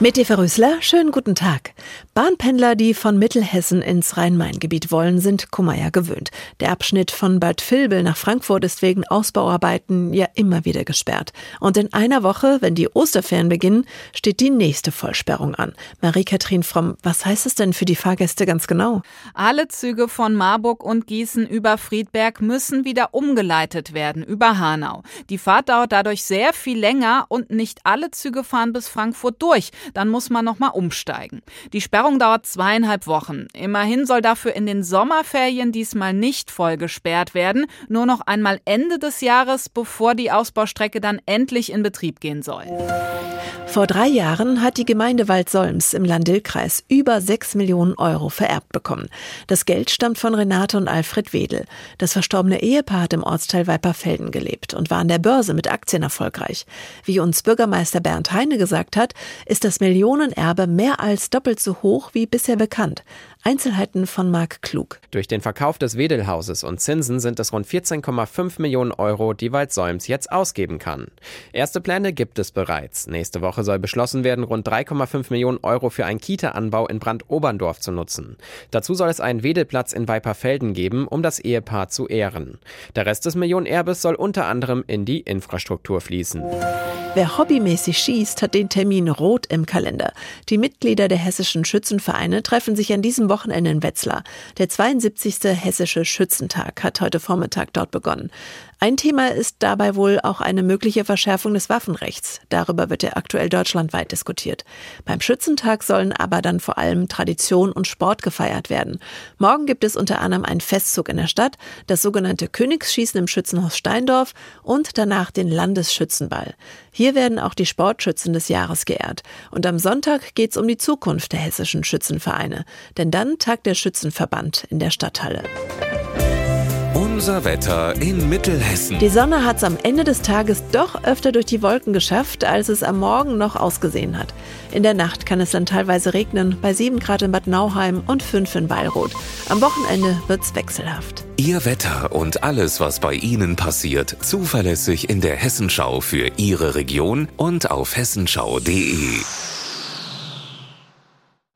Mit Eva Rösler, schönen guten Tag. Bahnpendler, die von Mittelhessen ins Rhein-Main-Gebiet wollen, sind Kummer gewöhnt. Der Abschnitt von Bad Vilbel nach Frankfurt ist wegen Ausbauarbeiten ja immer wieder gesperrt. Und in einer Woche, wenn die Osterferien beginnen, steht die nächste Vollsperrung an. Marie-Kathrin Fromm, was heißt es denn für die Fahrgäste ganz genau? Alle Züge von Marburg und Gießen über Friedberg müssen wieder umgeleitet werden über Hanau. Die Fahrt dauert dadurch sehr viel länger und nicht alle Züge fahren bis Frankfurt durch dann muss man nochmal umsteigen. Die Sperrung dauert zweieinhalb Wochen. Immerhin soll dafür in den Sommerferien diesmal nicht voll gesperrt werden, nur noch einmal Ende des Jahres, bevor die Ausbaustrecke dann endlich in Betrieb gehen soll. Vor drei Jahren hat die Gemeinde Waldsolms im Landil-Kreis über sechs Millionen Euro vererbt bekommen. Das Geld stammt von Renate und Alfred Wedel. Das verstorbene Ehepaar hat im Ortsteil Weiperfelden gelebt und war an der Börse mit Aktien erfolgreich. Wie uns Bürgermeister Bernd Heine gesagt hat, ist das Millionenerbe mehr als doppelt so hoch wie bisher bekannt. Einzelheiten von Marc Klug. Durch den Verkauf des Wedelhauses und Zinsen sind es rund 14,5 Millionen Euro, die Waldsäums jetzt ausgeben kann. Erste Pläne gibt es bereits. Nächste Woche soll beschlossen werden, rund 3,5 Millionen Euro für einen Kita-Anbau in Brandoberndorf zu nutzen. Dazu soll es einen Wedelplatz in Weiperfelden geben, um das Ehepaar zu ehren. Der Rest des Millionenerbes soll unter anderem in die Infrastruktur fließen. Wer hobbymäßig schießt, hat den Termin rot im Kalender. Die Mitglieder der hessischen Schützenvereine treffen sich an diesem Wochenende in Wetzlar. Der 72. Hessische Schützentag hat heute Vormittag dort begonnen. Ein Thema ist dabei wohl auch eine mögliche Verschärfung des Waffenrechts. Darüber wird ja aktuell deutschlandweit diskutiert. Beim Schützentag sollen aber dann vor allem Tradition und Sport gefeiert werden. Morgen gibt es unter anderem einen Festzug in der Stadt, das sogenannte Königsschießen im Schützenhaus Steindorf und danach den Landesschützenball. Hier werden auch die Sportschützen des Jahres geehrt. Und am Sonntag geht es um die Zukunft der hessischen Schützenvereine. Denn dann tagt der Schützenverband in der Stadthalle. Unser Wetter in Mittelhessen. Die Sonne hat es am Ende des Tages doch öfter durch die Wolken geschafft, als es am Morgen noch ausgesehen hat. In der Nacht kann es dann teilweise regnen, bei 7 Grad in Bad Nauheim und 5 in Weilroth. Am Wochenende wird es wechselhaft. Ihr Wetter und alles, was bei Ihnen passiert, zuverlässig in der Hessenschau für Ihre Region und auf hessenschau.de.